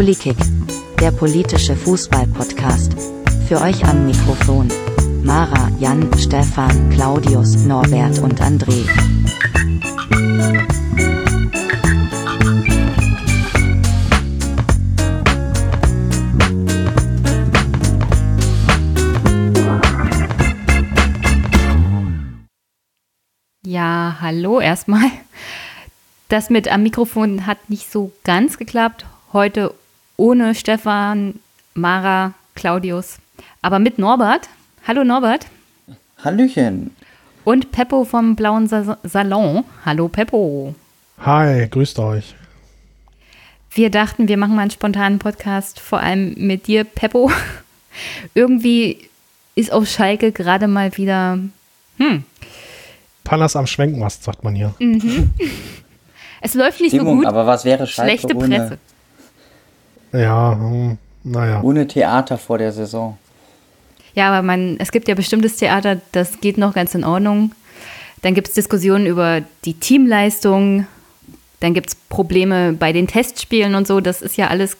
Polikick, der politische Fußball-Podcast. Für euch am Mikrofon. Mara, Jan, Stefan, Claudius, Norbert und André. Ja, hallo erstmal. Das mit am Mikrofon hat nicht so ganz geklappt. Heute ohne Stefan, Mara, Claudius, aber mit Norbert. Hallo Norbert. Hallöchen. Und Peppo vom Blauen Sa Salon. Hallo Peppo. Hi, grüßt euch. Wir dachten, wir machen mal einen spontanen Podcast, vor allem mit dir, Peppo. Irgendwie ist auf Schalke gerade mal wieder, hm, Panas am Schwenkmast, sagt man hier. Mhm. Es läuft nicht Stimmung, so gut. aber was wäre Schalke Schlechte ohne, Presse. Ja, hm, naja. ohne Theater vor der Saison? Ja, aber man, es gibt ja bestimmtes Theater, das geht noch ganz in Ordnung. Dann gibt es Diskussionen über die Teamleistung. Dann gibt es Probleme bei den Testspielen und so. Das ist ja alles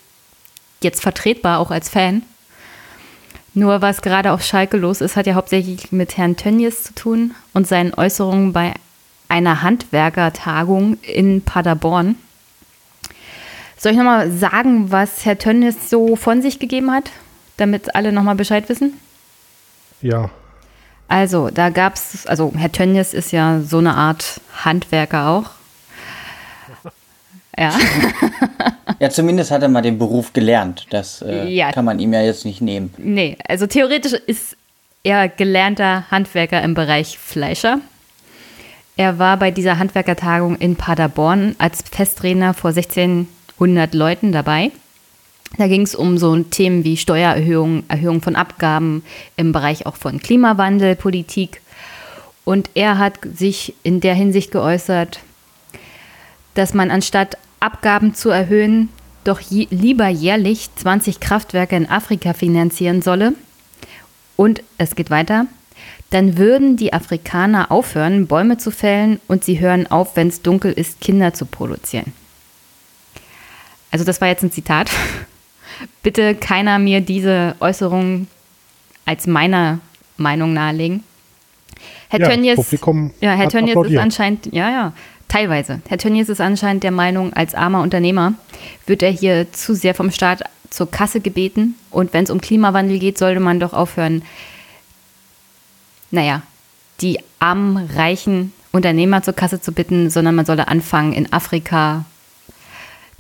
jetzt vertretbar, auch als Fan. Nur was gerade auf Schalke los ist, hat ja hauptsächlich mit Herrn Tönnies zu tun und seinen Äußerungen bei einer Handwerkertagung in Paderborn. Soll ich nochmal sagen, was Herr Tönnies so von sich gegeben hat, damit alle nochmal Bescheid wissen? Ja. Also, da gab es, also Herr Tönnies ist ja so eine Art Handwerker auch. Ja. Ja, zumindest hat er mal den Beruf gelernt. Das äh, Ja. kann man ihm ja jetzt nicht nehmen. Nee, also theoretisch ist er gelernter Handwerker im Bereich Fleischer. Er war bei dieser Handwerkertagung in Paderborn als Festredner vor 1600 Leuten dabei. Da ging es um so Themen wie Steuererhöhung, Erhöhung von Abgaben im Bereich auch von Klimawandel, Politik. Und er hat sich in der Hinsicht geäußert, dass man anstatt Abgaben zu erhöhen, doch je, lieber jährlich 20 Kraftwerke in Afrika finanzieren solle. Und es geht weiter. Dann würden die Afrikaner aufhören, Bäume zu fällen und sie hören auf, wenn es dunkel ist, Kinder zu produzieren. Also das war jetzt ein Zitat. Bitte keiner mir diese Äußerung als meiner Meinung nahelegen. Herr ja, Tönnies, Publikum ja, Herr Tönnies ist anscheinend, ja, ja, teilweise. Herr Tönnies ist anscheinend der Meinung, als armer Unternehmer wird er hier zu sehr vom Staat zur Kasse gebeten. Und wenn es um Klimawandel geht, sollte man doch aufhören, naja, die armen, reichen Unternehmer zur Kasse zu bitten, sondern man solle anfangen, in Afrika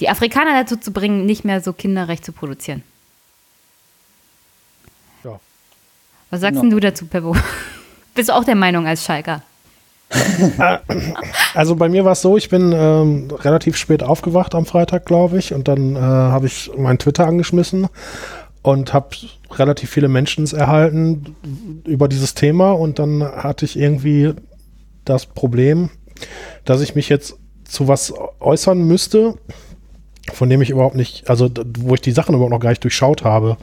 die Afrikaner dazu zu bringen, nicht mehr so kinderrecht zu produzieren. Ja. Was sagst No. denn du dazu, Peppo? Bist du auch der Meinung als Schalker? Also bei mir war es so, ich bin ähm, relativ spät aufgewacht am Freitag, glaube ich, und dann äh, habe ich mein Twitter angeschmissen und habe relativ viele Menschen erhalten über dieses Thema und dann hatte ich irgendwie das Problem, dass ich mich jetzt zu was äußern müsste, von dem ich überhaupt nicht, also wo ich die Sachen überhaupt noch gar nicht durchschaut habe.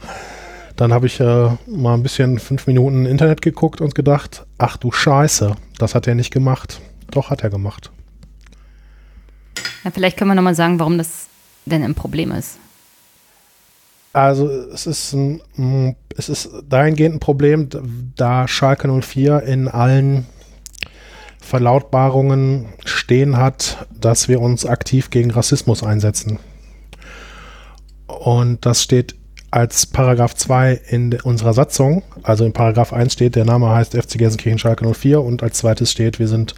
Dann habe ich äh, mal ein bisschen fünf Minuten Internet geguckt und gedacht, ach du Scheiße, das hat er nicht gemacht. Doch, hat er gemacht. Ja, vielleicht können wir nochmal sagen, warum das denn ein Problem ist. Also es ist, ein, mm, es ist dahingehend ein Problem, da Schalke 04 in allen Verlautbarungen stehen hat, dass wir uns aktiv gegen Rassismus einsetzen. Und das steht als Paragraph 2 in unserer Satzung. Also in Paragraph 1 steht, der Name heißt FC Gelsenkirchen Schalke 04 und als zweites steht, wir sind,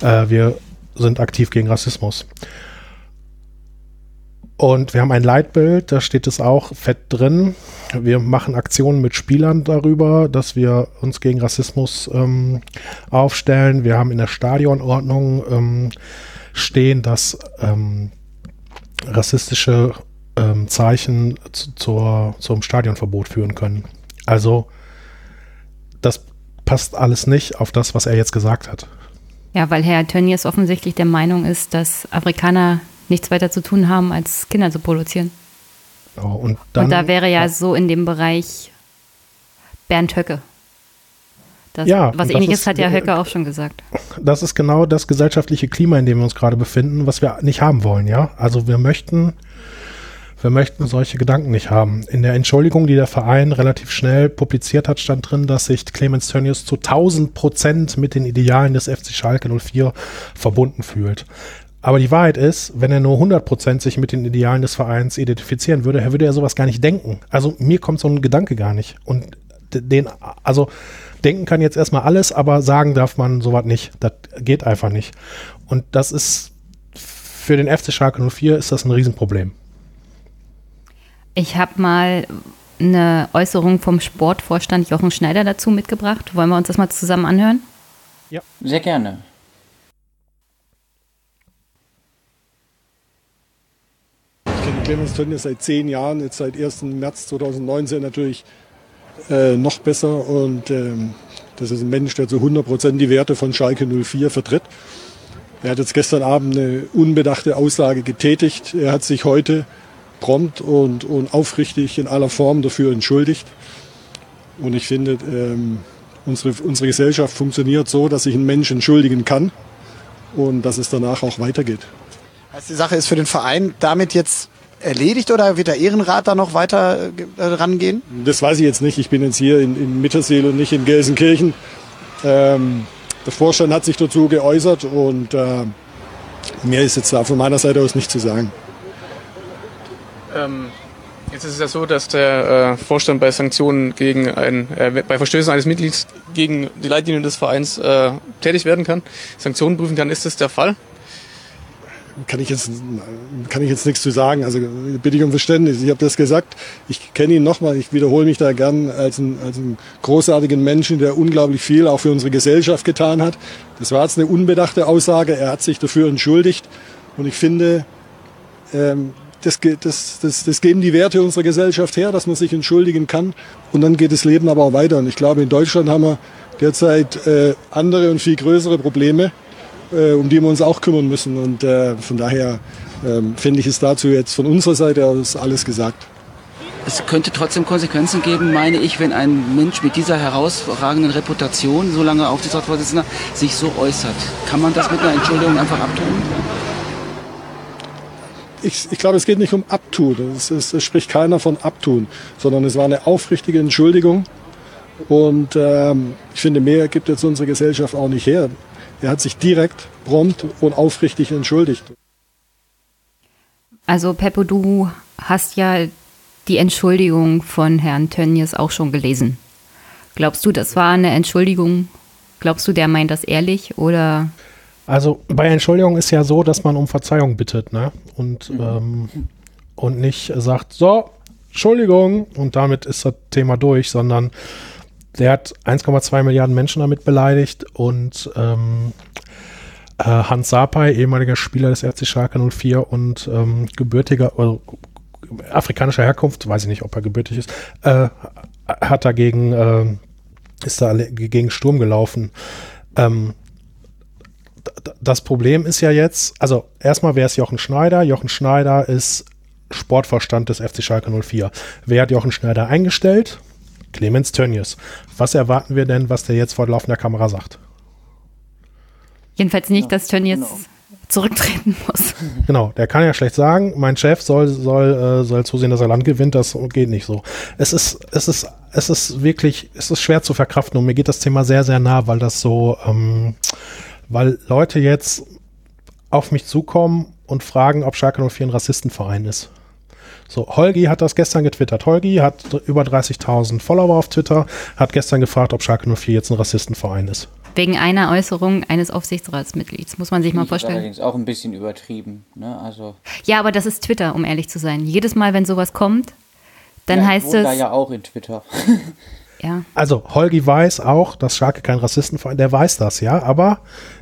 äh, wir sind aktiv gegen Rassismus. Und wir haben ein Leitbild, da steht es auch fett drin. Wir machen Aktionen mit Spielern darüber, dass wir uns gegen Rassismus ähm, aufstellen. Wir haben in der Stadionordnung ähm, stehen, dass ähm, rassistische ähm, Zeichen zu, zur, zum Stadionverbot führen können. Also das passt alles nicht auf das, was er jetzt gesagt hat. Ja, weil Herr Tönnies offensichtlich der Meinung ist, dass Afrikaner nichts weiter zu tun haben, als Kinder zu produzieren. Ja, und, dann, Und da wäre ja so in dem Bereich Bernd Höcke. Das, Ja, was ähnliches ist- hat ja Höcke auch schon gesagt. das ist genau das gesellschaftliche Klima, in dem wir uns gerade befinden, was wir nicht haben wollen, ja. Also wir möchten, Wir möchten solche Gedanken nicht haben. In der Entschuldigung, die der Verein relativ schnell publiziert hat, stand drin, dass sich Clemens Tönnies zu 1000 Prozent mit den Idealen des FC Schalke 04 verbunden fühlt. Aber die Wahrheit ist, wenn er nur 100% sich mit den Idealen des Vereins identifizieren würde, würde er sowas gar nicht denken. Also mir kommt so ein Gedanke gar nicht. Und den, also denken kann jetzt erstmal alles, aber sagen darf man sowas nicht. Das geht einfach nicht. Und das ist für den FC Schalke 04 ist das ein Riesenproblem. Ich habe mal eine Äußerung vom Sportvorstand Jochen Schneider dazu mitgebracht. Wollen wir uns das mal zusammen anhören? Ja, sehr gerne. Ich kenne Clemens Tönnies seit zehn Jahren, jetzt seit 1. März 2019 natürlich äh, noch besser. Und ähm, das ist ein Mensch, der zu 100 Prozent die Werte von Schalke 04 vertritt. Er hat jetzt gestern Abend eine unbedachte Aussage getätigt. Er hat sich heute prompt und, und aufrichtig in aller Form dafür entschuldigt. Und ich finde, ähm, unsere, unsere Gesellschaft funktioniert so, dass sich ein Mensch entschuldigen kann und dass es danach auch weitergeht. Also die Sache ist für den Verein damit jetzt erledigt oder wird der Ehrenrat da noch weiter äh, rangehen? Das weiß ich jetzt nicht. Ich bin jetzt hier in, in Mitterseel und nicht in Gelsenkirchen. Ähm, der Vorstand hat sich dazu geäußert und äh, mehr ist jetzt da von meiner Seite aus nicht zu sagen. Ähm, jetzt ist es ja so, dass der äh, Vorstand bei Sanktionen gegen ein, äh, bei Verstößen eines Mitglieds gegen die Leitlinien des Vereins äh, tätig werden kann, Sanktionen prüfen kann. Ist das der Fall? kann ich jetzt kann ich jetzt nichts zu sagen. Also bitte ich um Verständnis. Ich habe das gesagt. Ich kenne ihn nochmal. Ich wiederhole mich da gern als einen, als einen großartigen Menschen, der unglaublich viel auch für unsere Gesellschaft getan hat. Das war jetzt eine unbedachte Aussage. Er hat sich dafür entschuldigt. Und ich finde, ähm, das, das, das, das geben die Werte unserer Gesellschaft her, dass man sich entschuldigen kann. Und dann geht das Leben aber auch weiter. Und ich glaube, in Deutschland haben wir derzeit äh, andere und viel größere Probleme äh, um die wir uns auch kümmern müssen. Und äh, von daher ähm, finde ich es dazu jetzt von unserer Seite aus alles gesagt. Es könnte trotzdem Konsequenzen geben, meine ich, wenn ein Mensch mit dieser herausragenden Reputation, so lange Aufsichtsratsvorsitzender, sich so äußert. Kann man das mit einer Entschuldigung einfach abtun? Ich, ich glaube, es geht nicht um Abtun. Es, es, es, spricht keiner von Abtun, sondern es war eine aufrichtige Entschuldigung. Und ähm, ich finde, mehr gibt jetzt unsere Gesellschaft auch nicht her. Er hat sich direkt, prompt und aufrichtig entschuldigt. Also Peppo, du hast ja die Entschuldigung von Herrn Tönnies auch schon gelesen. Glaubst du, das war eine Entschuldigung? Glaubst du, der meint das ehrlich oder? Also bei Entschuldigung ist ja so, dass man um Verzeihung bittet, ne? Und, mhm. ähm, und nicht sagt, so, Entschuldigung, und damit ist das Thema durch, sondern der hat 1,2 Milliarden Menschen damit beleidigt und ähm, äh, Hans Sapai, ehemaliger Spieler des RC Schalke 04 und ähm, gebürtiger, also, afrikanischer Herkunft, weiß ich nicht, ob er gebürtig ist, äh, hat dagegen, äh, ist da gegen Sturm gelaufen. Ähm, das Problem ist ja jetzt, also erstmal wäre es Jochen Schneider. Jochen Schneider ist Sportvorstand des FC Schalke 04. Wer hat Jochen Schneider eingestellt? Clemens Tönnies. Was erwarten wir denn, was der jetzt vor laufender Kamera sagt? Jedenfalls nicht, dass Tönnies genau. zurücktreten muss. Genau, der kann ja schlecht sagen, mein Chef soll, soll, äh, soll zusehen, dass er Land gewinnt, das geht nicht so. Es ist, es ist, es ist wirklich, es ist schwer zu verkraften und mir geht das Thema sehr, sehr nah, weil das so, ähm, weil Leute jetzt auf mich zukommen und fragen, ob Schalke 04 ein Rassistenverein ist. So, Holgi hat das gestern getwittert. Holgi hat über 30.000 Follower auf Twitter, hat gestern gefragt, ob Schalke 04 jetzt ein Rassistenverein ist. Wegen einer Äußerung eines Aufsichtsratsmitglieds, muss man sich mal vorstellen. allerdings auch ein bisschen übertrieben. Ne? Also ja, aber das ist Twitter, um ehrlich zu sein. Jedes Mal, wenn sowas kommt, dann ja, heißt es. da ja auch in Twitter. Ja. Also Holgi weiß auch, dass Schalke kein Rassistenverein, der weiß das, ja, aber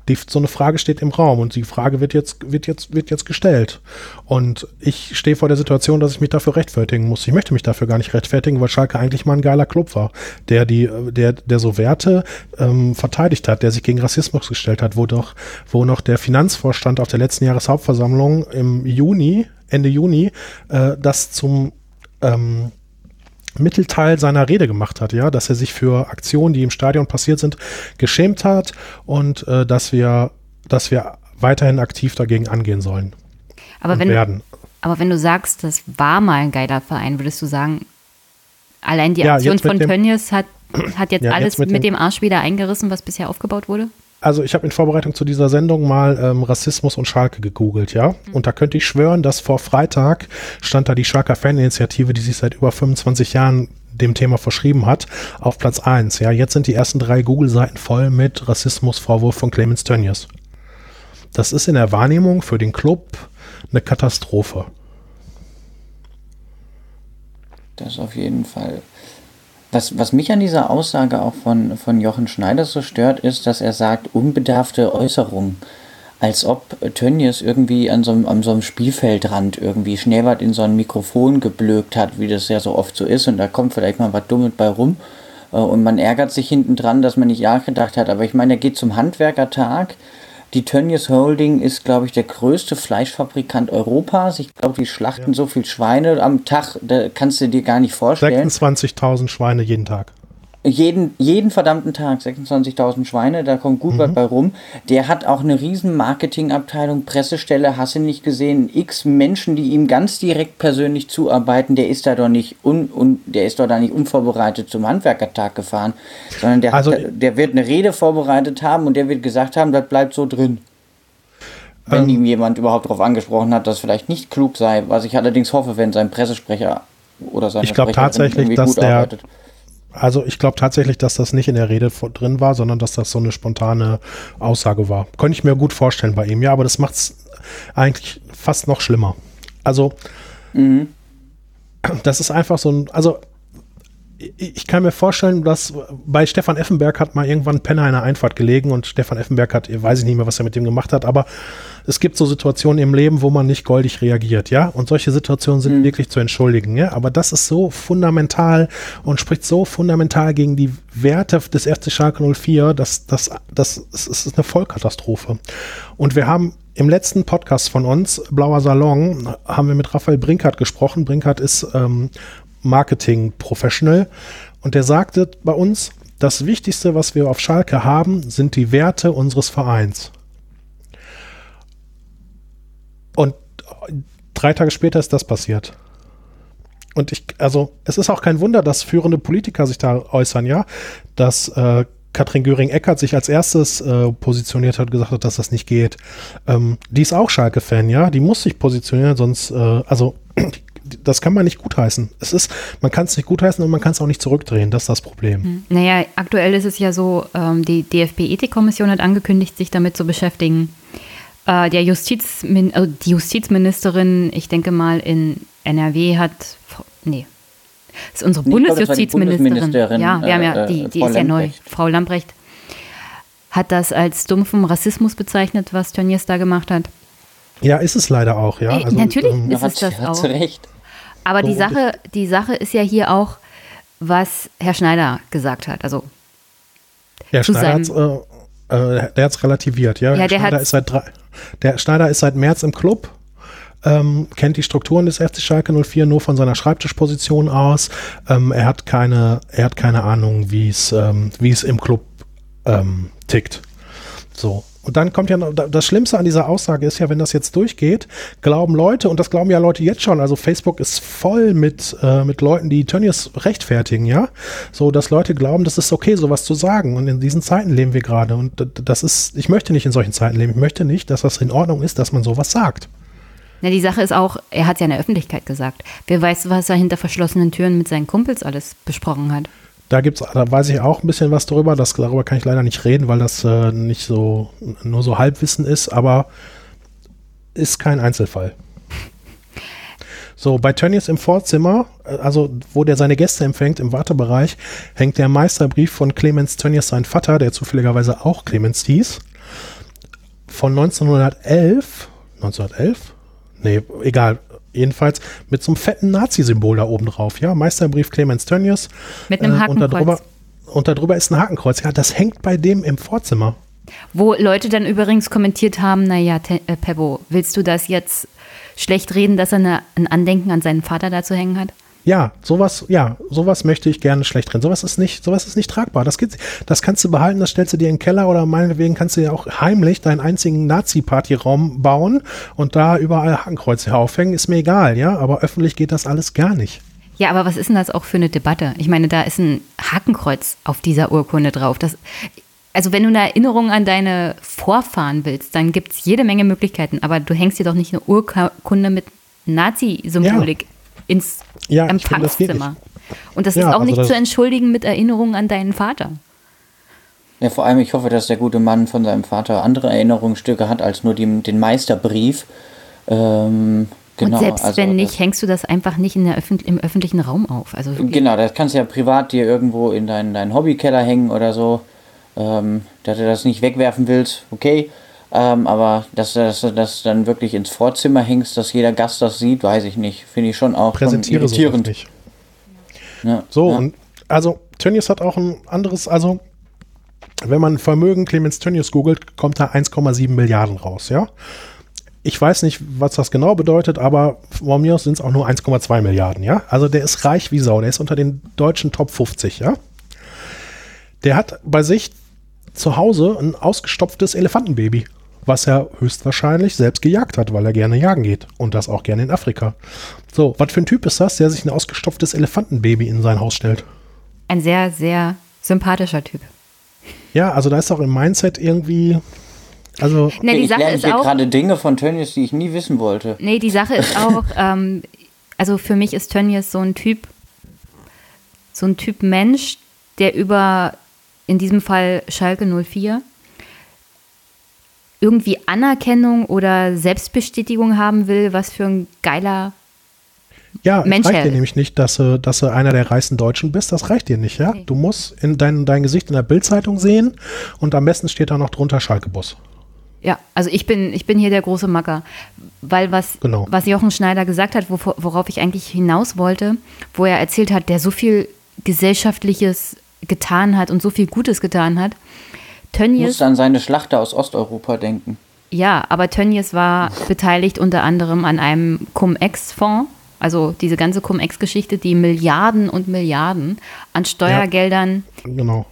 die, so eine Frage steht im Raum und die Frage wird jetzt, wird jetzt, wird jetzt gestellt. Und ich stehe vor der Situation, dass ich mich dafür rechtfertigen muss. Ich möchte mich dafür gar nicht rechtfertigen, weil Schalke eigentlich mal ein geiler Club war, der die, der, der so Werte ähm, verteidigt hat, der sich gegen Rassismus gestellt hat, wo doch, wo noch der Finanzvorstand auf der letzten Jahreshauptversammlung im Juni, Ende Juni, äh, das zum ähm, Mittelteil seiner Rede gemacht hat, ja, dass er sich für Aktionen, die im Stadion passiert sind, geschämt hat und äh, dass wir, dass wir weiterhin aktiv dagegen angehen sollen. Aber wenn, werden. Aber wenn du sagst, das war mal ein geiler Verein, würdest du sagen, allein die Ja, Aktion mit von Tönnies hat, hat jetzt Ja, alles jetzt mit mit, dem- dem Arsch wieder eingerissen, was bisher aufgebaut wurde? Also ich habe in Vorbereitung zu dieser Sendung mal ähm, Rassismus und Schalke gegoogelt, ja. Und da könnte ich schwören, dass vor Freitag stand da die Schalker Faninitiative, die sich seit über 25 Jahren dem Thema verschrieben hat, auf Platz 1. Ja, jetzt sind die ersten drei Google-Seiten voll mit Rassismusvorwurf von Clemens Tönnies. Das ist in der Wahrnehmung für den Club eine Katastrophe. Das auf jeden Fall. Was, was mich an dieser Aussage auch von, von Jochen Schneider so stört, ist, dass er sagt, unbedarfte Äußerungen. Als ob Tönnies irgendwie an so, einem- an so einem Spielfeldrand irgendwie Schneewart in so ein Mikrofon geblökt hat, wie das ja so oft so ist, und da kommt vielleicht mal was Dummes bei rum. Äh, Und man ärgert sich hinten dran, dass man nicht nachgedacht hat. Aber ich meine, er geht zum Handwerkertag. Die Tönnies Holding ist, glaube ich, der größte Fleischfabrikant Europas. Ich glaube, die schlachten so viel Schweine am Tag, da kannst du dir gar nicht vorstellen. 26.000 Schweine jeden Tag. Jeden, jeden verdammten Tag 26.000 Schweine, da kommt gut was bei rum. Der hat auch eine riesen Marketingabteilung, Pressestelle, hast du nicht gesehen, x Menschen, die ihm ganz direkt persönlich zuarbeiten. Der ist da doch nicht un, un, der ist doch da nicht unvorbereitet zum Handwerkertag gefahren, sondern der, Also- hat, der wird eine Rede vorbereitet haben und der wird gesagt haben, das bleibt so drin. Wenn Ähm. ihm jemand überhaupt darauf angesprochen hat, dass vielleicht nicht klug sei, was ich allerdings hoffe, wenn sein Pressesprecher oder seine Ich glaub Sprecherin tatsächlich, irgendwie dass gut der- arbeitet. Also ich glaube tatsächlich, dass das nicht in der Rede drin war, sondern dass das so eine spontane Aussage war. Könnte ich mir gut vorstellen bei ihm, ja, aber das macht es eigentlich fast noch schlimmer. Also das ist einfach so ein, also ich kann mir vorstellen, dass bei Stefan Effenberg hat mal irgendwann Penner in der Einfahrt gelegen und Stefan Effenberg hat, weiß ich nicht mehr, was er mit dem gemacht hat, aber es gibt so Situationen im Leben, wo man nicht goldig reagiert, ja, und solche Situationen sind wirklich zu entschuldigen, ja, aber das ist so fundamental und spricht so fundamental gegen die Werte des 1. Schalke 04, dass das, das, das ist eine Vollkatastrophe. Und wir haben im letzten Podcast von uns, Blauer Salon, haben wir mit Raphael Brinkert gesprochen. Brinkert ist ähm, Marketing-Professional und der sagte bei uns, das Wichtigste, was wir auf Schalke haben, sind die Werte unseres Vereins. Und drei Tage später ist das passiert. Und ich, also, es ist auch kein Wunder, dass führende Politiker sich da äußern, ja, dass äh, Katrin Göring-Eckardt sich als erstes äh, positioniert hat und gesagt hat, dass das nicht geht. Ähm, die ist auch Schalke-Fan, ja, die muss sich positionieren, sonst, äh, also, das kann man nicht gutheißen. Es ist, man kann es nicht gutheißen und man kann es auch nicht zurückdrehen, das ist das Problem. Naja, aktuell ist es ja so, ähm, die DFB-Ethikkommission hat angekündigt, sich damit zu beschäftigen. Äh, der Justizmin also die Justizministerin, ich denke mal in NRW hat, nee, das ist unsere Nee, die Bundesjustizministerin. Bundesministerin, ja, wir haben ja, äh, die, die Frau ist ja neu. Frau Lambrecht. Hat das als dumpfen Rassismus bezeichnet, was Tönnies da gemacht hat. Ja, ist es leider auch, ja. Ey, natürlich ähm, ist hat, es das hat auch. recht. Aber die Sache, die Sache ist ja hier auch, was Herr Schneider gesagt hat. Also Der zu Schneider hat's, seinem- äh, äh, relativiert, ja. Ja, der Schneider ist seit drei, der Schneider ist seit März im Club, ähm, kennt die Strukturen des FC Schalke 04 nur von seiner Schreibtischposition aus. Ähm, er hat keine, er hat keine Ahnung, wie es, ähm, wie es im Club ähm, tickt. So. Und dann kommt ja noch, da- das Schlimmste an dieser Aussage ist ja, wenn das jetzt durchgeht, glauben Leute, und das glauben ja Leute jetzt schon, also Facebook ist voll mit, äh, mit Leuten, die Tönnies rechtfertigen, ja. So, dass Leute glauben, das ist okay, sowas zu sagen. Und in diesen Zeiten leben wir gerade. Und das ist, ich möchte nicht in solchen Zeiten leben. Ich möchte nicht, dass das in Ordnung ist, dass man sowas sagt. Na, die Sache ist auch, er hat es ja in der Öffentlichkeit gesagt. Wer weiß, was er hinter verschlossenen Türen mit seinen Kumpels alles besprochen hat. Da gibt's, da weiß ich auch ein bisschen was drüber. Das, darüber kann ich leider nicht reden, weil das äh, nicht so, nur so Halbwissen ist, aber ist kein Einzelfall. So, bei Tönnies im Vorzimmer, äh, also wo der seine Gäste empfängt, im Wartebereich, hängt der Meisterbrief von Clemens Tönnies, sein Vater, der zufälligerweise auch Clemens hieß, von 1911, 1911? Nee, egal, jedenfalls mit so einem fetten Nazi-Symbol da oben drauf, ja, Meisterbrief Clemens Tönnies. Mit einem Äh, und Hakenkreuz. darüber, und darüber ist ein Hakenkreuz. Ja, das hängt bei dem im Vorzimmer. Wo Leute dann übrigens kommentiert haben, naja, Te- äh, Pebbo, willst du das jetzt schlecht reden, dass er eine, ein Andenken an seinen Vater dazu hängen hat? Ja, sowas, ja, sowas möchte ich gerne schlecht drin. Sowas ist nicht, sowas ist nicht tragbar. Das geht, das kannst du behalten, das stellst du dir in den Keller oder meinetwegen kannst du ja auch heimlich deinen einzigen Nazi-Party-Raum bauen und da überall Hakenkreuze aufhängen, ist mir egal, ja, aber öffentlich geht das alles gar nicht. Ja, aber was ist denn das auch für eine Debatte? Ich meine, da ist ein Hakenkreuz auf dieser Urkunde drauf. Das, also wenn du eine Erinnerung an deine Vorfahren willst, dann gibt es jede Menge Möglichkeiten, aber du hängst dir doch nicht eine Urkunde mit Nazi-Symbolik Ja. Ins Ja, finde, das Empfangszimmer. Und das Ja, ist auch also nicht zu entschuldigen mit Erinnerungen an deinen Vater. Ja, vor allem, ich hoffe, dass der gute Mann von seinem Vater andere Erinnerungsstücke hat als nur die, den Meisterbrief. Ähm, genau, Und selbst also wenn nicht, hängst du das einfach nicht in der Öffent im öffentlichen Raum auf. Also. Genau, das kannst du ja privat dir irgendwo in deinen, deinen Hobbykeller hängen oder so. Ähm, dass du das nicht wegwerfen willst, okay. Ähm, aber dass, dass du das dann wirklich ins Vorzimmer hängst, dass jeder Gast das sieht, weiß ich nicht. Finde ich schon auch schon Präsentiere sowas irritierend. nicht. Ja, So, ja. und also Tönnies hat auch ein anderes, also wenn man Vermögen Clemens Tönnies googelt, kommt da 1,7 Milliarden raus, ja. Ich weiß nicht, was das genau bedeutet, aber von mir aus sind es auch nur 1,2 Milliarden, ja. Also der ist reich wie Sau, der ist unter den deutschen Top 50, ja. Der hat bei sich zu Hause ein ausgestopftes Elefantenbaby, was er höchstwahrscheinlich selbst gejagt hat, weil er gerne jagen geht und das auch gerne in Afrika. So, was für ein Typ ist das, der sich ein ausgestopftes Elefantenbaby in sein Haus stellt? Ein sehr, sehr sympathischer Typ. Ja, also da ist auch im Mindset irgendwie, also Na, die ich Sache lerne ist hier auch, gerade Dinge von Tönnies, die ich nie wissen wollte. nee, die Sache ist auch, ähm, also für mich ist Tönnies so ein Typ, so ein Typ Mensch, der über, in diesem Fall Schalke 04, irgendwie Anerkennung oder Selbstbestätigung haben will, was für ein geiler ja, Mensch, reicht dir nämlich nicht, dass du, dass du einer der reichsten Deutschen bist, das reicht dir nicht, ja? Du musst in dein, dein Gesicht in der Bildzeitung sehen und am besten steht da noch drunter Schalke-Bus. Ja, also ich bin, ich bin hier der große Macker. Weil was, Genau. was Jochen Schneider gesagt hat, worauf ich eigentlich hinaus wollte, wo er erzählt hat, der so viel Gesellschaftliches getan hat und so viel Gutes getan hat. Tönnies, musste an seine Schlachter aus Osteuropa denken. ja, aber Tönnies war beteiligt unter anderem an einem Cum-Ex-Fonds, also diese ganze Cum-Ex-Geschichte, die Milliarden und Milliarden an Steuergeldern Genau.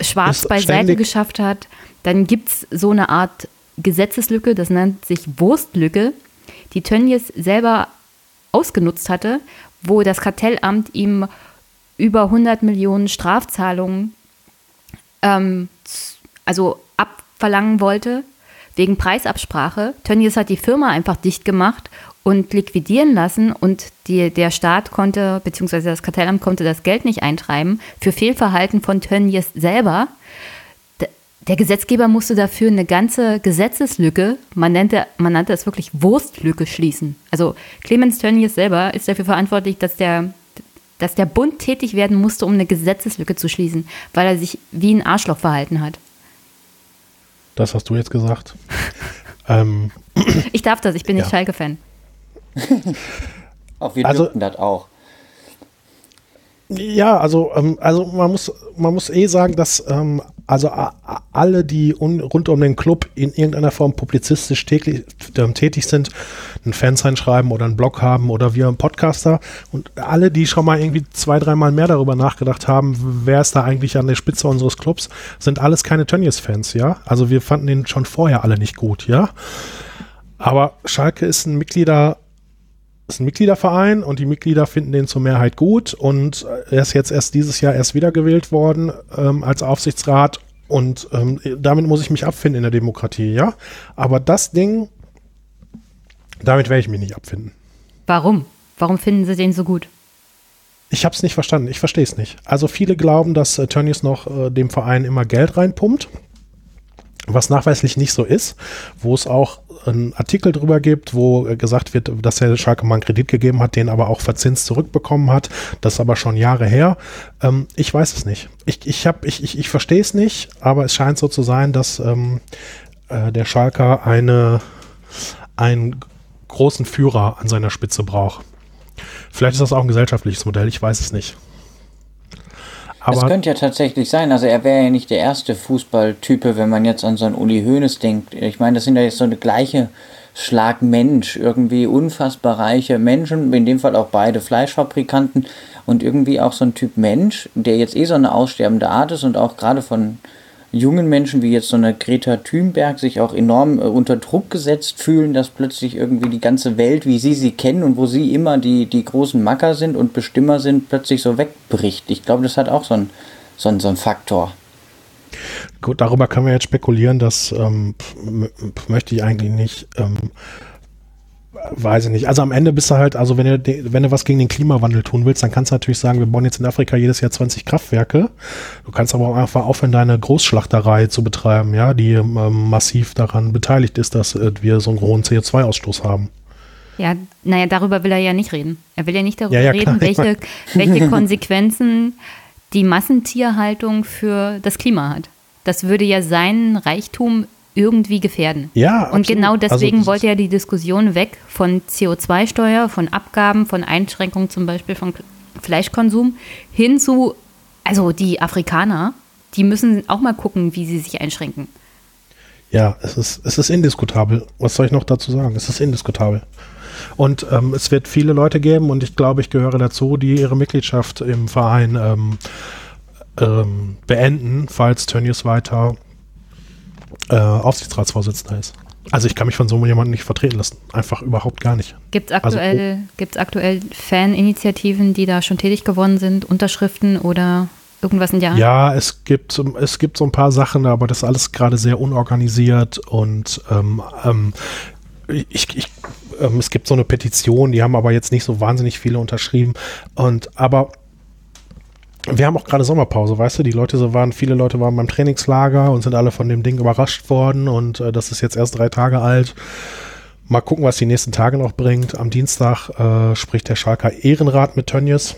schwarz Ist beiseite geschafft hat. Dann gibt es so eine Art Gesetzeslücke, das nennt sich Wurstlücke, die Tönnies selber ausgenutzt hatte, wo das Kartellamt ihm über 100 Millionen Strafzahlungen ähm, also abverlangen wollte, wegen Preisabsprache. Tönnies hat die Firma einfach dicht gemacht und liquidieren lassen und die, der Staat konnte, beziehungsweise das Kartellamt konnte das Geld nicht eintreiben für Fehlverhalten von Tönnies selber. Der Gesetzgeber musste dafür eine ganze Gesetzeslücke, man nannte, man nannte es wirklich Wurstlücke, schließen. Also Clemens Tönnies selber ist dafür verantwortlich, dass der, dass der Bund tätig werden musste, um eine Gesetzeslücke zu schließen, weil er sich wie ein Arschloch verhalten hat. Das hast du jetzt gesagt. ähm, Ich darf das, ich bin nicht Ja. Schalke-Fan. Auch wir Also- dürften das auch. Ja, also, ähm, also man muss, man muss eh sagen, dass ähm, also alle, die un, rund um den Club in irgendeiner Form publizistisch täglich, ähm, tätig sind, ein Fansign schreiben oder einen Blog haben oder wir einen Podcaster und alle, die schon mal irgendwie zwei, dreimal mehr darüber nachgedacht haben, wer ist da eigentlich an der Spitze unseres Clubs, sind alles keine Tönnies-Fans, ja. Also wir fanden den schon vorher alle nicht gut, ja. Aber Schalke ist ein Mitglieder ist ein Mitgliederverein und die Mitglieder finden den zur Mehrheit gut und er ist jetzt erst dieses Jahr erst wiedergewählt worden ähm, als Aufsichtsrat und ähm, damit muss ich mich abfinden in der Demokratie, ja. Aber das Ding, damit werde ich mich nicht abfinden. Warum? Warum finden Sie den so gut? Ich habe es nicht verstanden, ich verstehe es nicht. Also viele glauben, dass äh, Tönnies noch äh, dem Verein immer Geld reinpumpt, was nachweislich nicht so ist, wo es auch einen Artikel drüber gibt, wo gesagt wird, dass er Schalke mal einen Kredit gegeben hat, den aber auch verzinst zurückbekommen hat. Das ist aber schon Jahre her. Ähm, ich weiß es nicht. Ich, ich, ich, ich, ich verstehe es nicht, aber es scheint so zu sein, dass ähm, äh, der Schalker eine, einen großen Führer an seiner Spitze braucht. Vielleicht ist das auch ein gesellschaftliches Modell, ich weiß es nicht. Das Aber könnte ja tatsächlich sein. Also er wäre ja nicht der erste Fußballtype, wenn man jetzt an so einen Uli Hoeneß denkt. Ich meine, das sind ja jetzt so eine gleiche Schlag Mensch, irgendwie unfassbar reiche Menschen, in dem Fall auch beide Fleischfabrikanten und irgendwie auch so ein Typ Mensch, der jetzt eh so eine aussterbende Art ist und auch gerade von jungen Menschen wie jetzt so eine Greta Thunberg sich auch enorm äh, unter Druck gesetzt fühlen, dass plötzlich irgendwie die ganze Welt, wie sie sie kennen und wo sie immer die, die großen Macker sind und Bestimmer sind, plötzlich so wegbricht. Ich glaube, das hat auch so ein, so so ein Faktor. Gut, darüber können wir jetzt spekulieren, das ähm, möchte ich eigentlich nicht. Ähm, weiß ich nicht. Also am Ende bist du halt, also wenn du, wenn du was gegen den Klimawandel tun willst, dann kannst du natürlich sagen, wir bauen jetzt in Afrika jedes Jahr 20 Kraftwerke. Du kannst aber auch einfach aufhören, deine Großschlachterei zu betreiben, ja, die ähm, massiv daran beteiligt ist, dass äh, wir so einen hohen CO2-Ausstoß haben. Ja, naja, darüber will er ja nicht reden. Er will ja nicht darüber ja, ja, reden, welche, welche Konsequenzen die Massentierhaltung für das Klima hat. Das würde ja seinen Reichtum irgendwie gefährden. Ja, absolut. Und genau also deswegen also, wollte er die Diskussion weg von CO2-Steuer, von Abgaben, von Einschränkungen zum Beispiel von Fleischkonsum hin zu, also die Afrikaner, die müssen auch mal gucken, wie sie sich einschränken. Ja, es ist, es ist indiskutabel. Was soll ich noch dazu sagen? Es ist indiskutabel. Und ähm, es wird viele Leute geben, und ich glaube, ich gehöre dazu, die ihre Mitgliedschaft im Verein ähm, ähm, beenden, falls Tönnies weiter äh, Aufsichtsratsvorsitzender ist. Also ich kann mich von so jemandem nicht vertreten lassen. Einfach überhaupt gar nicht. Gibt es aktuell, also, oh. aktuell Faninitiativen, die da schon tätig geworden sind, Unterschriften oder irgendwas in der Art? Ja, es gibt, es gibt so ein paar Sachen, aber das ist alles gerade sehr unorganisiert und ähm, ähm, ich, ich, ähm, es gibt so eine Petition, die haben aber jetzt nicht so wahnsinnig viele unterschrieben. Und aber wir haben auch gerade Sommerpause, weißt du, die Leute so waren, viele Leute waren beim Trainingslager und sind alle von dem Ding überrascht worden und äh, das ist jetzt erst drei Tage alt. Mal gucken, was die nächsten Tage noch bringt. Am Dienstag äh, spricht der Schalker Ehrenrat mit Tönnies.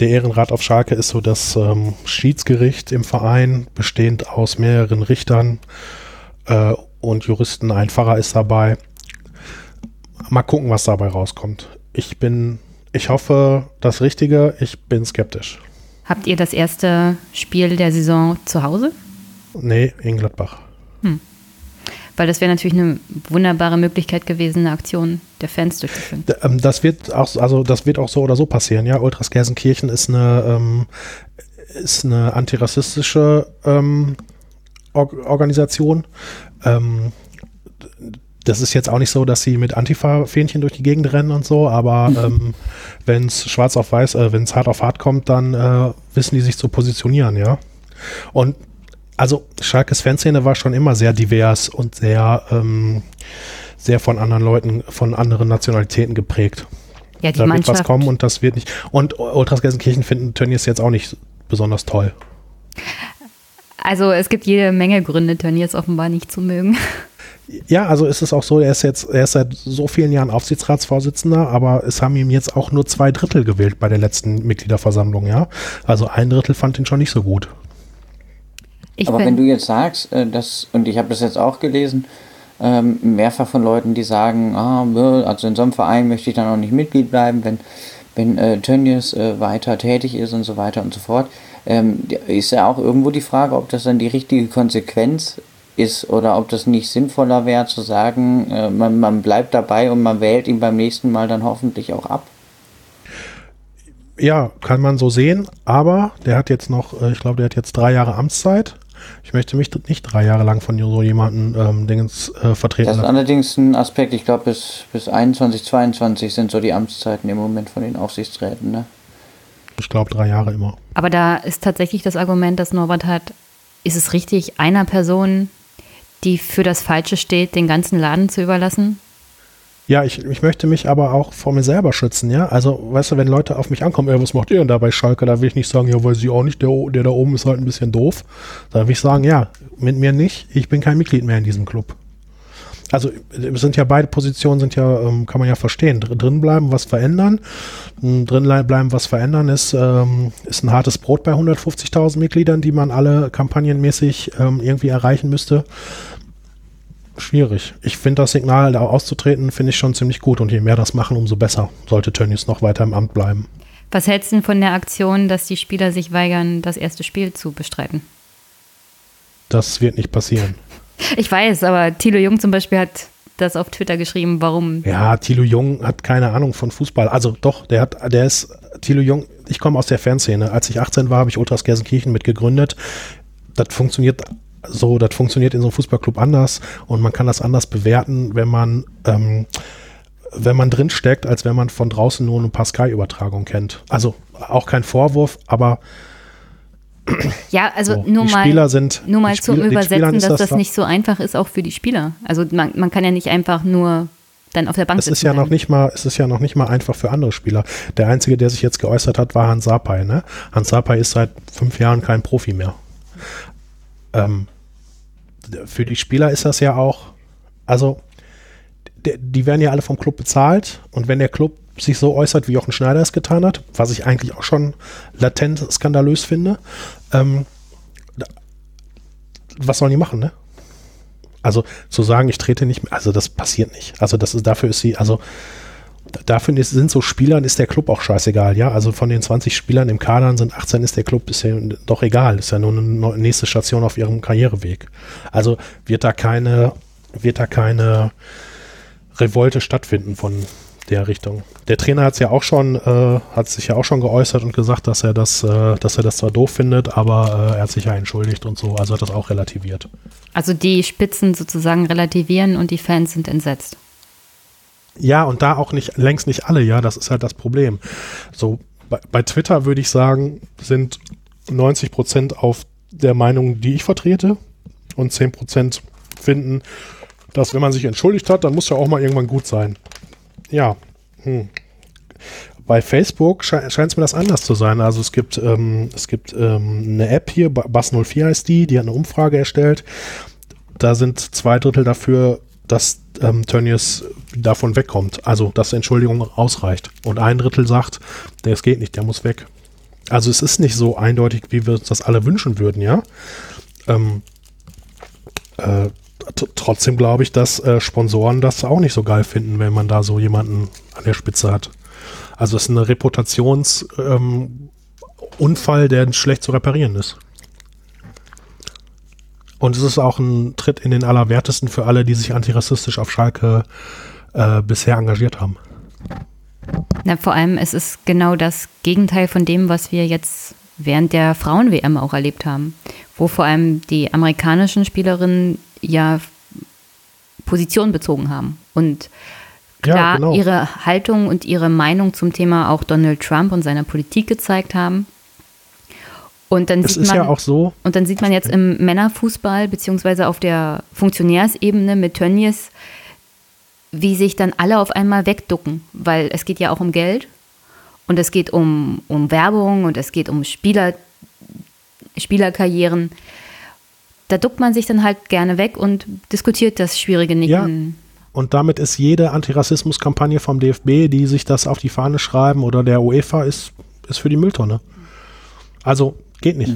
Der Ehrenrat auf Schalke ist so das ähm, Schiedsgericht im Verein, bestehend aus mehreren Richtern äh, und Juristen. Ein Pfarrer ist dabei. Mal gucken, was dabei rauskommt. Ich bin, ich hoffe, das Richtige. Ich bin skeptisch. Habt ihr das erste Spiel der Saison zu Hause? Nee, in Gladbach. Hm. Weil das wäre natürlich eine wunderbare Möglichkeit gewesen, eine Aktion der Fans durchzuführen. Ähm, das wird auch, also das wird auch so oder so passieren, ja. Ultras Gelsenkirchen ist eine, ähm, ist eine antirassistische ähm, Organisation. Ähm, das ist jetzt auch nicht so, dass sie mit Antifa-Fähnchen durch die Gegend rennen und so, aber ähm, wenn es schwarz auf weiß, äh, wenn es hart auf hart kommt, dann äh, wissen die sich zu positionieren, ja. Und also Schalkes Fanszene war schon immer sehr divers und sehr, ähm, sehr von anderen Leuten, von anderen Nationalitäten geprägt. Ja, die da Mannschaft. wird was kommen und das wird nicht. Und Ultras Gelsenkirchen finden Tönnies jetzt auch nicht besonders toll. Also es gibt jede Menge Gründe, Tönnies offenbar nicht zu mögen. Ja, also ist es auch so, er ist jetzt, er ist seit so vielen Jahren Aufsichtsratsvorsitzender, aber es haben ihm jetzt auch nur zwei Drittel gewählt bei der letzten Mitgliederversammlung, ja. Also ein Drittel fand ihn schon nicht so gut. Ich aber wenn du jetzt sagst, äh, dass, und ich habe das jetzt auch gelesen, ähm, mehrfach von Leuten, die sagen, ah, also in so einem Verein möchte ich dann auch nicht Mitglied bleiben, wenn, wenn äh, Tönnies äh, weiter tätig ist und so weiter und so fort, ähm, ist ja auch irgendwo die Frage, ob das dann die richtige Konsequenz ist oder ob das nicht sinnvoller wäre zu sagen, äh, man, man bleibt dabei und man wählt ihn beim nächsten Mal dann hoffentlich auch ab. Ja, kann man so sehen, aber der hat jetzt noch, äh, ich glaube, der hat jetzt drei Jahre Amtszeit. Ich möchte mich nicht drei Jahre lang von so jemandem ähm, Dingens äh, vertreten. Das ist allerdings ein Aspekt, ich glaube, bis, bis 21, 22 sind so die Amtszeiten im Moment von den Aufsichtsräten, ne? Ich glaube, drei Jahre immer. Aber da ist tatsächlich das Argument, das Norbert hat, ist es richtig, einer Person die für das Falsche steht, den ganzen Laden zu überlassen? Ja, ich, ich möchte mich aber auch vor mir selber schützen, ja. Also, weißt du, wenn Leute auf mich ankommen, ey, was macht ihr denn da bei Schalke? Da will ich nicht sagen, ja, weiß ich auch nicht, der, der da oben ist halt ein bisschen doof. Da will ich sagen, ja, mit mir nicht, ich bin kein Mitglied mehr in diesem Club. Also sind ja beide Positionen sind ja, ähm, kann man ja verstehen. Drin bleiben, was verändern. Hm, drin bleiben, was verändern, ist, ähm, ist ein hartes Brot bei 150.000 Mitgliedern, die man alle kampagnenmäßig ähm, irgendwie erreichen müsste schwierig. Ich finde das Signal, da auszutreten, finde ich schon ziemlich gut. Und je mehr das machen, umso besser sollte Tönnies noch weiter im Amt bleiben. Was hältst du denn von der Aktion, dass die Spieler sich weigern, das erste Spiel zu bestreiten? Das wird nicht passieren. Ich weiß, aber Thilo Jung zum Beispiel hat das auf Twitter geschrieben, warum. Ja, Thilo Jung hat keine Ahnung von Fußball. Also doch, der hat, der ist, Thilo Jung, ich komme aus der Fanszene. Als ich 18 war, habe ich Ultras Gelsenkirchen mitgegründet. Das funktioniert so, das funktioniert in so einem Fußballclub anders und man kann das anders bewerten, wenn man ähm, wenn man drin steckt, als wenn man von draußen nur eine Pascal-Übertragung kennt. Also auch kein Vorwurf, aber ja, also so, nur die mal, Spieler sind, nur mal die zum Übersetzen, dass das, das nicht so einfach ist, auch für die Spieler. Also man, man kann ja nicht einfach nur dann auf der Bank Es ist ja noch nicht mal, es ist ja noch nicht mal einfach für andere Spieler. Der einzige, der sich jetzt geäußert hat, war Hans Sapai. Ne? Hans Sapai ist seit fünf Jahren kein Profi mehr. Ähm, für die Spieler ist das ja auch, also der, die werden ja alle vom Club bezahlt und wenn der Club sich so äußert, wie Jochen Schneider es getan hat, was ich eigentlich auch schon latent skandalös finde, ähm, was sollen die machen, ne? Also zu sagen, ich trete nicht mehr, also das passiert nicht. Also das ist, dafür ist sie, also dafür sind so Spielern, ist der Club auch scheißegal, ja. Also von den 20 Spielern im Kader sind 18 ist der Club ja doch egal, ist ja nur eine nächste Station auf ihrem Karriereweg. Also wird da keine, wird da keine Revolte stattfinden von der Richtung. Der Trainer hat es ja auch schon, äh, hat sich ja auch schon geäußert und gesagt, dass er das, äh, dass er das zwar doof findet, aber äh, er hat sich ja entschuldigt und so, also hat das auch relativiert. Also die Spitzen sozusagen relativieren und die Fans sind entsetzt. Ja, und da auch nicht, längst nicht alle, ja, das ist halt das Problem. So, bei, bei Twitter würde ich sagen, sind 90 Prozent auf der Meinung, die ich vertrete und 10 Prozent finden, dass wenn man sich entschuldigt hat, dann muss ja auch mal irgendwann gut sein. Ja, hm. Bei Facebook sche scheint es mir das anders zu sein. Also es gibt, ähm, es gibt ähm, eine App hier, Ba- Bass04 heißt die, die hat eine Umfrage erstellt. Da sind zwei Drittel dafür, dass ähm, Tönnies davon wegkommt. Also, dass Entschuldigung ausreicht. Und ein Drittel sagt, der es geht nicht, der muss weg. Also es ist nicht so eindeutig, wie wir uns das alle wünschen würden, ja. Ähm, äh, trotzdem glaube ich, dass äh, Sponsoren das auch nicht so geil finden, wenn man da so jemanden an der Spitze hat. Also es ist ein Reputationsunfall, ähm, der schlecht zu reparieren ist. Und es ist auch ein Tritt in den Allerwertesten für alle, die sich antirassistisch auf Schalke äh, bisher engagiert haben. Na, vor allem, es ist genau das Gegenteil von dem, was wir jetzt während der Frauen-WM auch erlebt haben, wo vor allem die amerikanischen Spielerinnen ja Position bezogen haben und Ja, klar genau. ihre Haltung und ihre Meinung zum Thema auch Donald Trump und seiner Politik gezeigt haben. Und dann Es sieht man, ja auch so, und dann sieht man jetzt im Männerfußball beziehungsweise auf der Funktionärsebene mit Tönnies, wie sich dann alle auf einmal wegducken, weil es geht ja auch um Geld und es geht um, um Werbung und es geht um Spieler, Spielerkarrieren. Da duckt man sich dann halt gerne weg und diskutiert das schwierige Nicken. Und damit ist jede Antirassismus-Kampagne vom DFB, die sich das auf die Fahne schreiben oder der UEFA, ist, ist für die Mülltonne. Also geht nicht.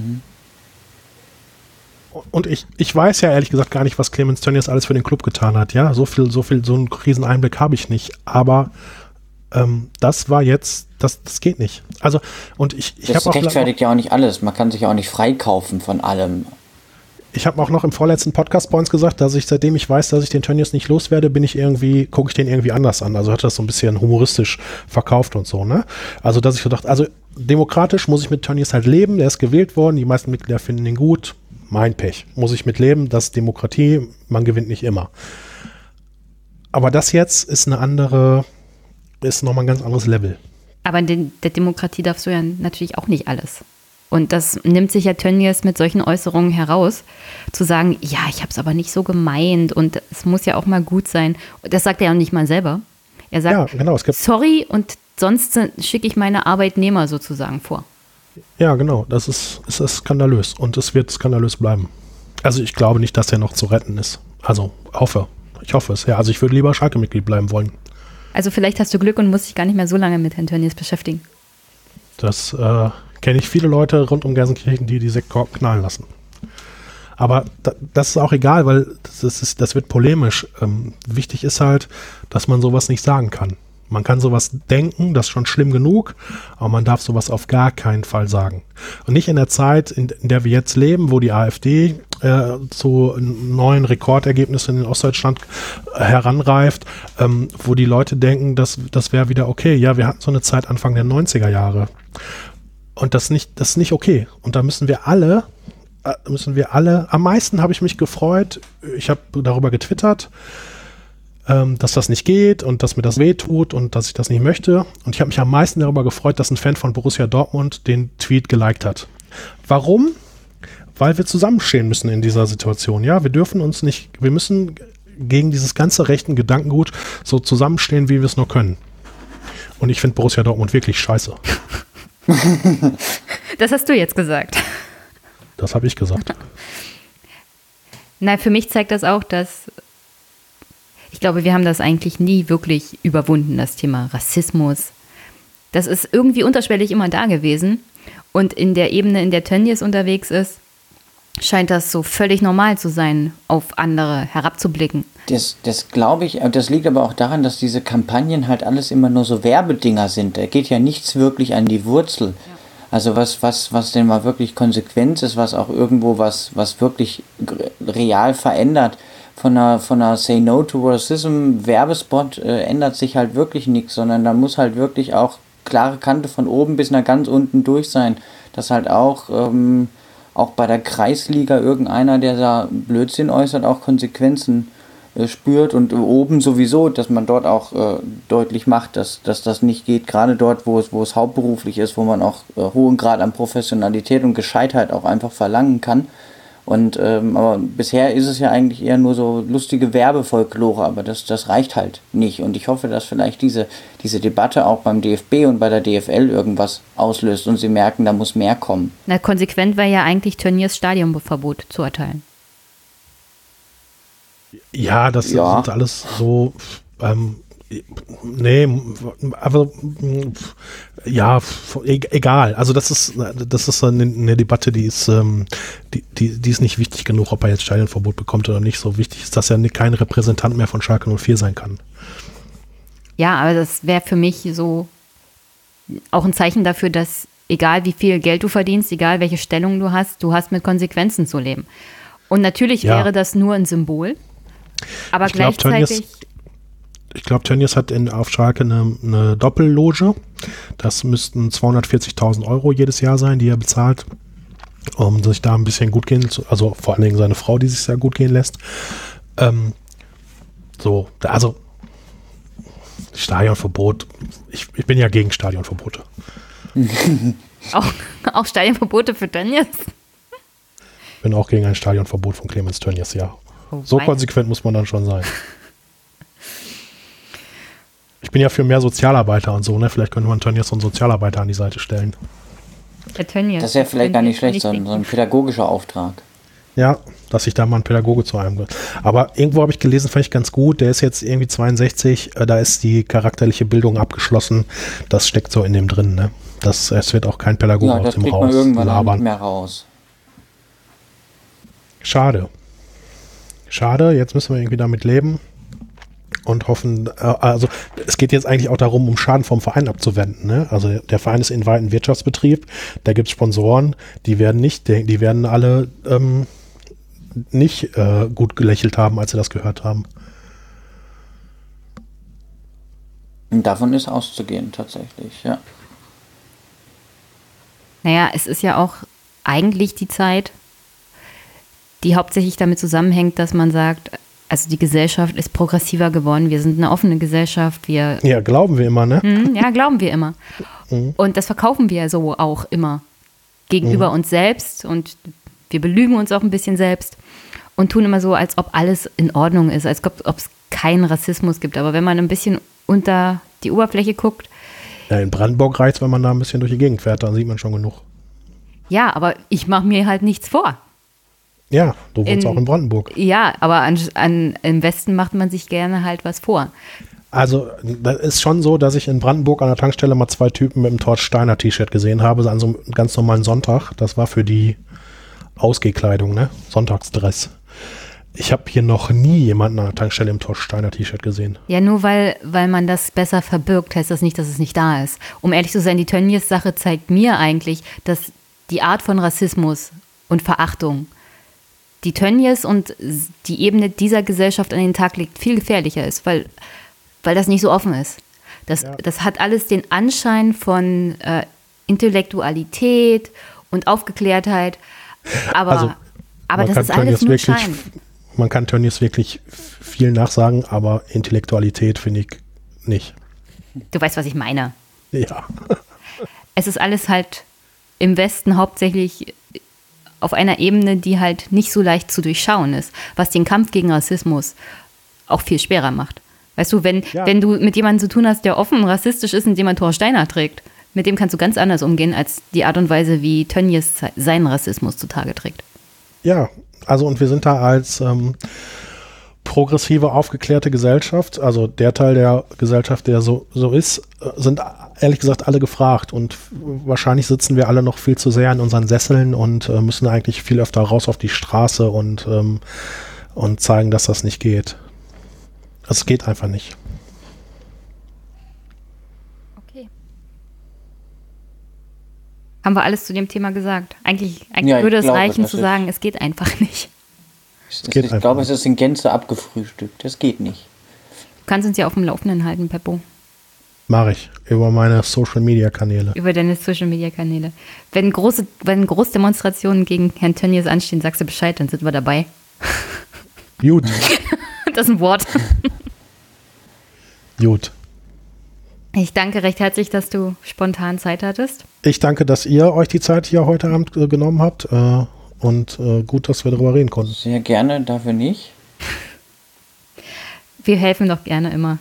Und ich, ich weiß ja ehrlich gesagt gar nicht, was Clemens Tönnies alles für den Club getan hat. Ja, so viel, so viel, so einen Kriseneinblick habe ich nicht. Aber ähm, das war jetzt, das, das geht nicht. Also, und ich, ich Das habe auch, rechtfertigt ja auch nicht alles. Man kann sich ja auch nicht freikaufen von allem. Ich habe auch noch im vorletzten Podcast bei uns gesagt, dass ich, seitdem ich weiß, dass ich den Tönnies nicht loswerde, bin ich irgendwie, gucke ich den irgendwie anders an. Also hat das so ein bisschen humoristisch verkauft und so, ne? Also, dass ich so dachte, also demokratisch muss ich mit Tönnies halt leben, der ist gewählt worden, die meisten Mitglieder finden ihn gut, mein Pech. Muss ich mit leben, das ist Demokratie, man gewinnt nicht immer. Aber das jetzt ist eine andere, ist nochmal ein ganz anderes Level. Aber in der Demokratie darfst du ja natürlich auch nicht alles. Und das nimmt sich ja Tönnies mit solchen Äußerungen heraus, zu sagen, ja, ich habe es aber nicht so gemeint und es muss ja auch mal gut sein. Das sagt er ja nicht mal selber. Er sagt, Ja, genau, es gibt sorry und sonst schicke ich meine Arbeitnehmer sozusagen vor. Ja, genau. Das ist, ist, ist skandalös und es wird skandalös bleiben. Also ich glaube nicht, dass er noch zu retten ist. Also hoffe. Ich hoffe es. Ja, also ich würde lieber Schalke-Mitglied bleiben wollen. Also vielleicht hast du Glück und musst dich gar nicht mehr so lange mit Herrn Tönnies beschäftigen. Das äh, kenne ich viele Leute rund um Gelsenkirchen, die die Sektkorken knallen lassen. Aber da, das ist auch egal, weil das, ist, das wird polemisch. Ähm, wichtig ist halt, dass man sowas nicht sagen kann. Man kann sowas denken, das ist schon schlimm genug, aber man darf sowas auf gar keinen Fall sagen. Und nicht in der Zeit, in, der wir jetzt leben, wo die AfD äh, zu neuen Rekordergebnissen in Ostdeutschland heranreift, ähm, wo die Leute denken, dass das wäre wieder okay. Ja, wir hatten so eine Zeit Anfang der 90er Jahre. Und das nicht, das ist nicht okay. Und da müssen wir alle, äh, müssen wir alle, am meisten habe ich mich gefreut, ich habe darüber getwittert, ähm, dass das nicht geht und dass mir das wehtut und dass ich das nicht möchte. Und ich habe mich am meisten darüber gefreut, dass ein Fan von Borussia Dortmund den Tweet geliked hat. Warum? Weil wir zusammenstehen müssen in dieser Situation. Ja, wir dürfen uns nicht, wir müssen gegen dieses ganze rechten Gedankengut so zusammenstehen, wie wir es nur können. Und ich finde Borussia Dortmund wirklich scheiße. das hast du jetzt gesagt. Das habe ich gesagt. Nein, für mich zeigt das auch, dass ich glaube, wir haben das eigentlich nie wirklich überwunden, das Thema Rassismus. Das ist irgendwie unterschwellig immer da gewesen. Und in der Ebene, in der Tönnies unterwegs ist, scheint das so völlig normal zu sein, auf andere herabzublicken. Das, das glaube ich, das liegt aber auch daran, dass diese Kampagnen halt alles immer nur so Werbedinger sind. Da geht ja nichts wirklich an die Wurzel. Also was, was, was denn mal wirklich Konsequenz ist, was auch irgendwo was, was wirklich real verändert von einer, von einer Say No to Racism Werbespot äh, ändert sich halt wirklich nichts, sondern da muss halt wirklich auch klare Kante von oben bis nach ganz unten durch sein, dass halt auch, ähm, auch bei der Kreisliga irgendeiner, der da Blödsinn äußert, auch Konsequenzen äh, spürt und oben sowieso, dass man dort auch äh, deutlich macht, dass, dass das nicht geht, gerade dort, wo es, wo es hauptberuflich ist, wo man auch äh, hohen Grad an Professionalität und Gescheitheit auch einfach verlangen kann und ähm, aber bisher ist es ja eigentlich eher nur so lustige Werbefolklore, aber das, das reicht halt nicht. Und ich hoffe, dass vielleicht diese, diese Debatte auch beim DFB und bei der DFL irgendwas auslöst und sie merken, da muss mehr kommen. Na, konsequent wäre ja eigentlich Turniers Stadionverbot zu erteilen. Ja, das ja. sind alles so ähm, Nee, aber ja, e-, egal. Also das ist das ist eine, eine Debatte, die ist ähm, die, die, die ist nicht wichtig genug, ob er jetzt Stadionverbot bekommt oder nicht. So wichtig ist, dass er kein Repräsentant mehr von Schalke 04 sein kann. Ja, aber das wäre für mich so auch ein Zeichen dafür, dass egal wie viel Geld du verdienst, egal welche Stellung du hast, du hast mit Konsequenzen zu leben. Und natürlich ja. wäre das nur ein Symbol. Aber ich gleichzeitig. Glaub, ich glaube, Tönnies hat in, auf Schalke eine, eine Doppelloge. Das müssten 240.000 Euro jedes Jahr sein, die er bezahlt, um sich da ein bisschen gut gehen zu, also vor allen Dingen seine Frau, die sich sehr gut gehen lässt. Ähm, so, also Stadionverbot. Ich, ich bin ja gegen Stadionverbote. auch, auch Stadionverbote für Tönnies? Bin auch gegen ein Stadionverbot von Clemens Tönnies, ja. Oh, so konsequent muss man dann schon sein. Ich bin ja für mehr Sozialarbeiter und so, ne? Vielleicht könnte man Tönnies so einen Sozialarbeiter an die Seite stellen. Der Tönnies. Das ist ja vielleicht gar nicht schlecht, so ein, so ein pädagogischer Auftrag. Ja, dass ich da mal ein Pädagoge zu einem. Aber irgendwo habe ich gelesen, fand ich ganz gut. Der ist jetzt irgendwie 62, äh, da ist die charakterliche Bildung abgeschlossen. Das steckt so in dem drin, ne? Das, es wird auch kein Pädagoge ja, aus dem Raus irgendwann labern. Nicht mehr raus. Schade. Schade, jetzt müssen wir irgendwie damit leben und hoffen, äh, also es geht jetzt eigentlich auch darum, um Schaden vom Verein abzuwenden. Ne? Also der Verein ist in weiten Wirtschaftsbetrieb, da gibt es Sponsoren, die werden nicht, die werden alle ähm, nicht äh, gut gelächelt haben, als sie das gehört haben. Davon ist auszugehen, tatsächlich, ja. Naja, es ist ja auch eigentlich die Zeit, die hauptsächlich damit zusammenhängt, dass man sagt, also die Gesellschaft ist progressiver geworden. Wir sind eine offene Gesellschaft. Wir ja, glauben wir immer, ne? Mhm, ja, glauben wir immer. Mhm. Und das verkaufen wir so auch immer gegenüber mhm. uns selbst und wir belügen uns auch ein bisschen selbst und tun immer so, als ob alles in Ordnung ist, als ob es keinen Rassismus gibt. Aber wenn man ein bisschen unter die Oberfläche guckt. Ja, in Brandenburg reicht wenn man da ein bisschen durch die Gegend fährt, dann sieht man schon genug. Ja, aber ich mache mir halt nichts vor. Ja, du wohnst in, auch in Brandenburg. Ja, aber an, an, im Westen macht man sich gerne halt was vor. Also, das ist schon so, dass ich in Brandenburg an der Tankstelle mal zwei Typen mit einem Tort Steiner T-Shirt gesehen habe, an so einem ganz normalen Sonntag. Das war für die Ausgehkleidung, ne? Sonntagsdress. ich habe hier noch nie jemanden an der Tankstelle im Torsteiner T-Shirt gesehen. Ja, nur weil, weil man das besser verbirgt, heißt das nicht, dass es nicht da ist. Um ehrlich zu sein, die Tönnies-Sache zeigt mir eigentlich, dass die Art von Rassismus und Verachtung, die Tönnies und die Ebene dieser Gesellschaft an den Tag legt, viel gefährlicher ist, weil, weil das nicht so offen ist. Das, ja. das hat alles den Anschein von äh, Intellektualität und Aufgeklärtheit, aber, also, aber das ist alles nur Schein man kann Tönnies wirklich viel nachsagen, aber Intellektualität finde ich nicht. Du weißt, was ich meine. Ja. es ist alles halt im Westen hauptsächlich auf einer Ebene, die halt nicht so leicht zu durchschauen ist, was den Kampf gegen Rassismus auch viel schwerer macht. Weißt du, wenn, ja. wenn du mit jemandem zu tun hast, der offen rassistisch ist, indem er Thor Steiner trägt, mit dem kannst du ganz anders umgehen, als die Art und Weise, wie Tönnies seinen Rassismus zutage trägt. Ja, also und wir sind da als ähm, progressive, aufgeklärte Gesellschaft, also der Teil der Gesellschaft, der so, so ist, äh, sind ehrlich gesagt alle gefragt und wahrscheinlich sitzen wir alle noch viel zu sehr in unseren Sesseln und äh, müssen eigentlich viel öfter raus auf die Straße und, ähm, und zeigen, dass das nicht geht. Es geht einfach nicht. Haben wir alles zu dem Thema gesagt? Eigentlich, eigentlich ja, würde es glaube, reichen zu sagen, es geht einfach nicht. Es geht ich glaube, es ist in Gänze abgefrühstückt. Das geht nicht. Du kannst uns ja auf dem Laufenden halten, Peppo. Mache ich. Über meine Social Media Kanäle. Über deine Social Media Kanäle. Wenn große, wenn Großdemonstrationen gegen Herrn Tönnies anstehen, sagst du Bescheid, dann sind wir dabei. Gut. das ist ein Wort. Gut. Ich danke recht herzlich, dass du spontan Zeit hattest. Ich danke, dass ihr euch die Zeit hier heute Abend äh, genommen habt. Und äh, gut, dass wir darüber reden konnten. Sehr gerne, dafür nicht. Wir helfen doch gerne immer.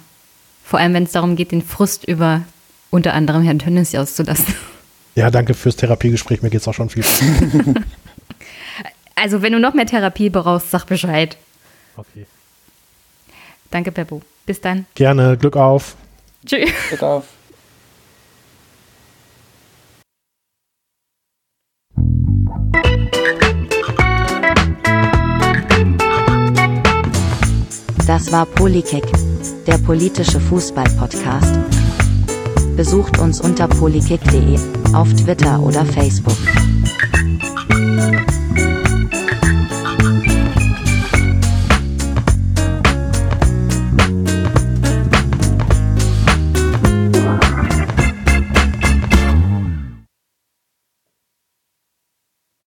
Vor allem, wenn es darum geht, den Frust über unter anderem Herrn Tönnies auszulassen. Ja, danke fürs Therapiegespräch. Mir geht es auch schon viel. also, wenn du noch mehr Therapie brauchst, sag Bescheid. Okay. Danke, Beppo. Bis dann. Gerne. Glück auf. Tschüss. Glück auf. Das war Polykick, der politische Fußball-Podcast. Besucht uns unter polykick.de, auf Twitter oder Facebook.